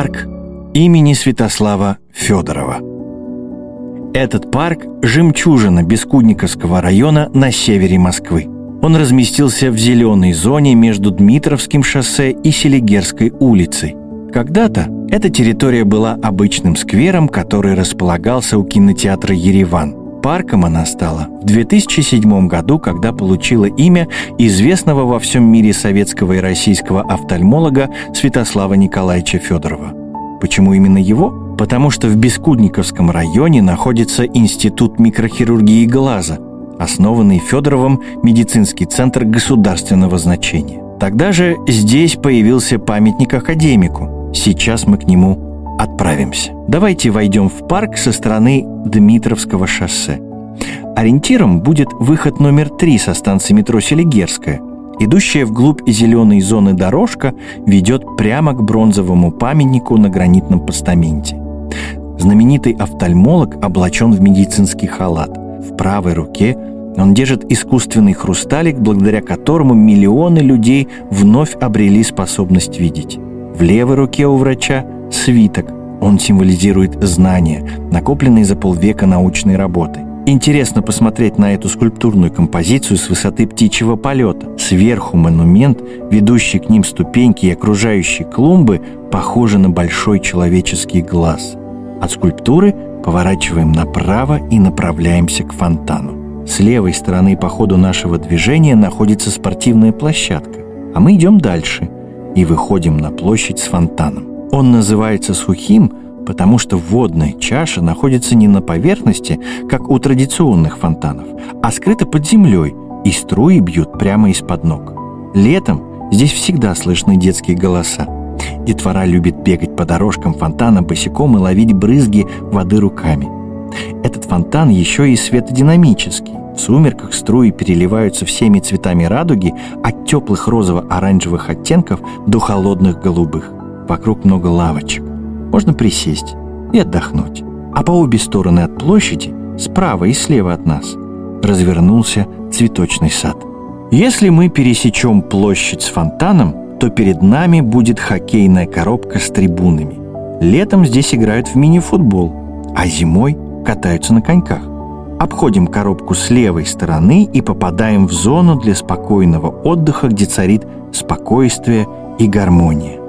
Парк имени Святослава Федорова. Этот парк – жемчужина Бескудниковского района на севере Москвы. Он разместился в зеленой зоне между Дмитровским шоссе и Селигерской улицей. Когда-то эта территория была обычным сквером, который располагался у кинотеатра «Ереван». Парком она стала в 2007 году, когда получила имя известного во всем мире советского и российского офтальмолога Святослава Николаевича Федорова. Почему именно его? Потому что в Бескудниковском районе находится Институт микрохирургии глаза, основанный Федоровым медицинский центр государственного значения. Тогда же здесь появился памятник академику. Сейчас мы к нему отправимся. Давайте войдем в парк со стороны Дмитровского шоссе. Ориентиром будет выход номер три со станции метро Селигерская. Идущая вглубь зеленой зоны дорожка ведет прямо к бронзовому памятнику на гранитном постаменте. Знаменитый офтальмолог облачен в медицинский халат. В правой руке он держит искусственный хрусталик, благодаря которому миллионы людей вновь обрели способность видеть. В левой руке у врача свиток. Он символизирует знания, накопленные за полвека научной работы. Интересно посмотреть на эту скульптурную композицию с высоты птичьего полета. Сверху монумент, ведущий к ним ступеньки и окружающие клумбы, похожи на большой человеческий глаз. От скульптуры поворачиваем направо и направляемся к фонтану. С левой стороны по ходу нашего движения находится спортивная площадка, а мы идем дальше и выходим на площадь с фонтаном. Он называется сухим, потому что водная чаша находится не на поверхности, как у традиционных фонтанов, а скрыта под землей, и струи бьют прямо из-под ног. Летом здесь всегда слышны детские голоса. Детвора любит бегать по дорожкам фонтана босиком и ловить брызги воды руками. Этот фонтан еще и светодинамический. В сумерках струи переливаются всеми цветами радуги от теплых розово-оранжевых оттенков до холодных голубых. Вокруг много лавочек. Можно присесть и отдохнуть. А по обе стороны от площади, справа и слева от нас, развернулся цветочный сад. Если мы пересечем площадь с фонтаном, то перед нами будет хоккейная коробка с трибунами. Летом здесь играют в мини-футбол, а зимой катаются на коньках. Обходим коробку с левой стороны и попадаем в зону для спокойного отдыха, где царит спокойствие и гармония.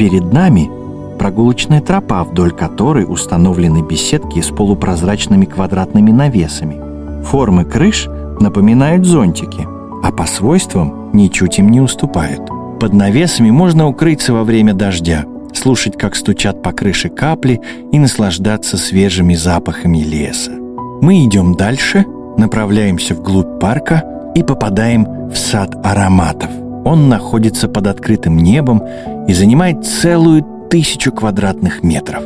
Перед нами прогулочная тропа, вдоль которой установлены беседки с полупрозрачными квадратными навесами. Формы крыш напоминают зонтики, а по свойствам ничуть им не уступают. Под навесами можно укрыться во время дождя, слушать, как стучат по крыше капли и наслаждаться свежими запахами леса. Мы идем дальше, направляемся вглубь парка и попадаем в сад ароматов – он находится под открытым небом и занимает целую тысячу квадратных метров.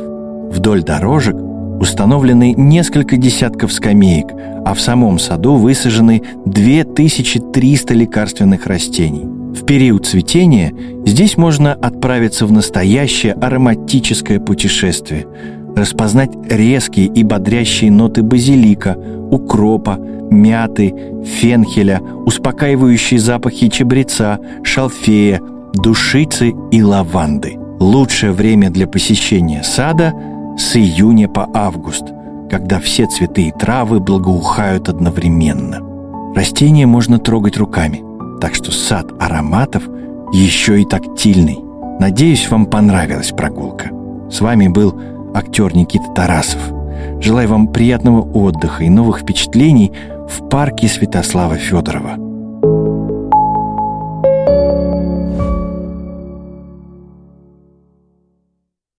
Вдоль дорожек установлены несколько десятков скамеек, а в самом саду высажены 2300 лекарственных растений. В период цветения здесь можно отправиться в настоящее ароматическое путешествие, распознать резкие и бодрящие ноты базилика, укропа, мяты, фенхеля, успокаивающие запахи чабреца, шалфея, душицы и лаванды. Лучшее время для посещения сада с июня по август, когда все цветы и травы благоухают одновременно. Растения можно трогать руками, так что сад ароматов еще и тактильный. Надеюсь, вам понравилась прогулка. С вами был актер Никита Тарасов. Желаю вам приятного отдыха и новых впечатлений – в парке Святослава Федорова.